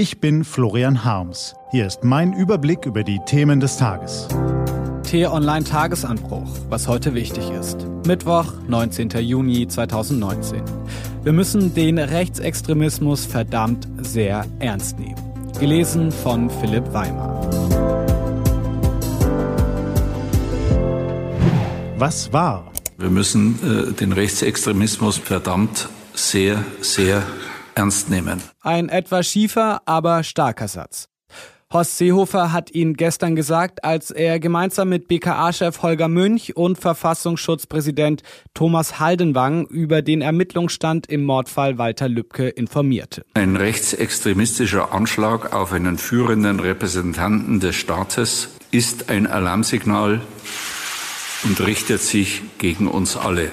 Ich bin Florian Harms. Hier ist mein Überblick über die Themen des Tages. T-Online Tagesanbruch, was heute wichtig ist. Mittwoch, 19. Juni 2019. Wir müssen den Rechtsextremismus verdammt sehr ernst nehmen. Gelesen von Philipp Weimer. Was war? Wir müssen äh, den Rechtsextremismus verdammt sehr, sehr ernst nehmen. Ein etwas schiefer, aber starker Satz. Horst Seehofer hat ihn gestern gesagt, als er gemeinsam mit BKA-Chef Holger Münch und Verfassungsschutzpräsident Thomas Haldenwang über den Ermittlungsstand im Mordfall Walter Lübcke informierte. Ein rechtsextremistischer Anschlag auf einen führenden Repräsentanten des Staates ist ein Alarmsignal und richtet sich gegen uns alle.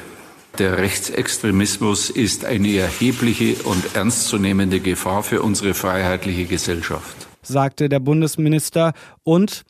Der Rechtsextremismus ist eine erhebliche und ernstzunehmende Gefahr für unsere freiheitliche Gesellschaft, sagte der Bundesminister. Und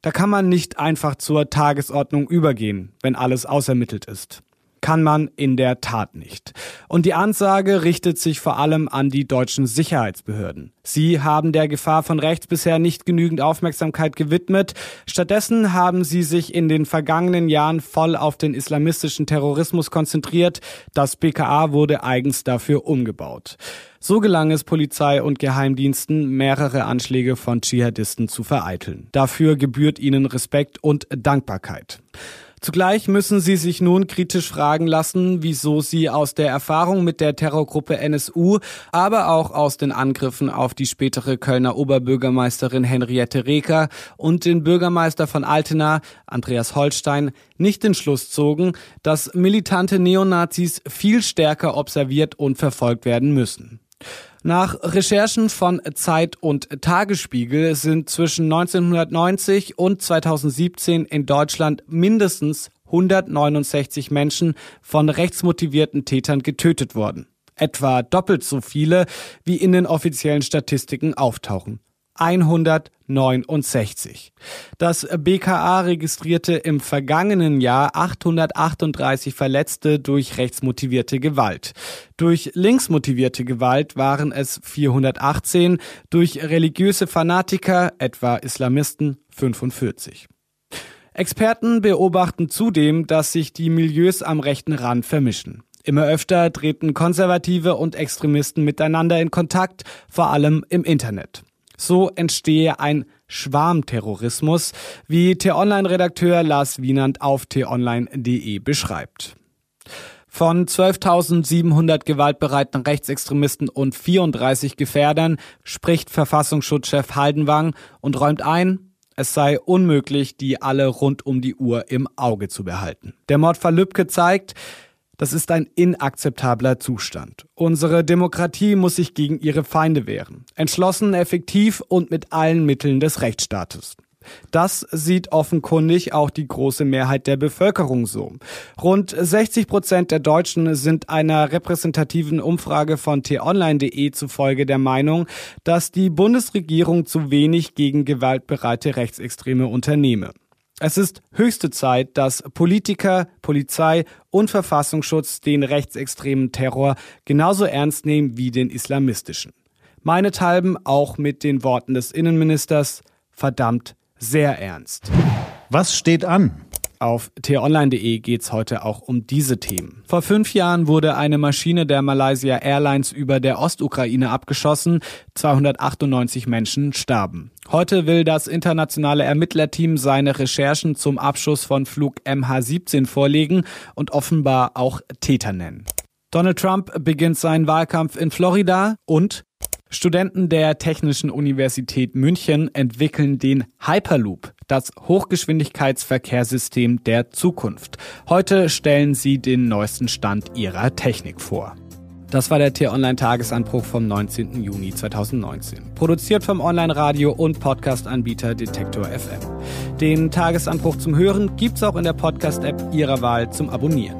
da kann man nicht einfach zur Tagesordnung übergehen, wenn alles ausermittelt ist kann man in der Tat nicht. Und die Ansage richtet sich vor allem an die deutschen Sicherheitsbehörden. Sie haben der Gefahr von rechts bisher nicht genügend Aufmerksamkeit gewidmet. Stattdessen haben sie sich in den vergangenen Jahren voll auf den islamistischen Terrorismus konzentriert. Das BKA wurde eigens dafür umgebaut. So gelang es Polizei und Geheimdiensten, mehrere Anschläge von Dschihadisten zu vereiteln. Dafür gebührt ihnen Respekt und Dankbarkeit. Zugleich müssen sie sich nun kritisch fragen lassen, wieso sie aus der Erfahrung mit der Terrorgruppe NSU, aber auch aus den Angriffen auf die spätere Kölner Oberbürgermeisterin Henriette Reker und den Bürgermeister von Altena, Andreas Holstein, nicht den Schluss zogen, dass militante Neonazis viel stärker observiert und verfolgt werden müssen. Nach Recherchen von Zeit und Tagesspiegel sind zwischen 1990 und 2017 in Deutschland mindestens 169 Menschen von rechtsmotivierten Tätern getötet worden. Etwa doppelt so viele, wie in den offiziellen Statistiken auftauchen. 169. Das BKA registrierte im vergangenen Jahr 838 Verletzte durch rechtsmotivierte Gewalt. Durch linksmotivierte Gewalt waren es 418, durch religiöse Fanatiker, etwa Islamisten, 45. Experten beobachten zudem, dass sich die Milieus am rechten Rand vermischen. Immer öfter treten Konservative und Extremisten miteinander in Kontakt, vor allem im Internet. So entstehe ein Schwarmterrorismus, wie T-Online-Redakteur Lars Wienand auf t-online.de beschreibt. Von 12.700 gewaltbereiten Rechtsextremisten und 34 Gefährdern spricht Verfassungsschutzchef Haldenwang und räumt ein, es sei unmöglich, die alle rund um die Uhr im Auge zu behalten. Der Mordfall Lübcke zeigt, das ist ein inakzeptabler Zustand. Unsere Demokratie muss sich gegen ihre Feinde wehren. Entschlossen, effektiv und mit allen Mitteln des Rechtsstaates. Das sieht offenkundig auch die große Mehrheit der Bevölkerung so. Rund 60 Prozent der Deutschen sind einer repräsentativen Umfrage von t-online.de zufolge der Meinung, dass die Bundesregierung zu wenig gegen gewaltbereite Rechtsextreme unternehme. Es ist höchste Zeit, dass Politiker, Polizei und Verfassungsschutz den rechtsextremen Terror genauso ernst nehmen wie den islamistischen. Meinethalben auch mit den Worten des Innenministers verdammt sehr ernst. Was steht an? Auf t-online.de geht's heute auch um diese Themen. Vor fünf Jahren wurde eine Maschine der Malaysia Airlines über der Ostukraine abgeschossen. 298 Menschen starben. Heute will das internationale Ermittlerteam seine Recherchen zum Abschuss von Flug MH17 vorlegen und offenbar auch Täter nennen. Donald Trump beginnt seinen Wahlkampf in Florida und Studenten der Technischen Universität München entwickeln den Hyperloop, das Hochgeschwindigkeitsverkehrssystem der Zukunft. Heute stellen sie den neuesten Stand ihrer Technik vor. Das war der T-Online-Tagesanbruch vom 19. Juni 2019. Produziert vom Online-Radio- und Podcast-Anbieter Detektor FM. Den Tagesanbruch zum Hören gibt's auch in der Podcast-App Ihrer Wahl zum Abonnieren.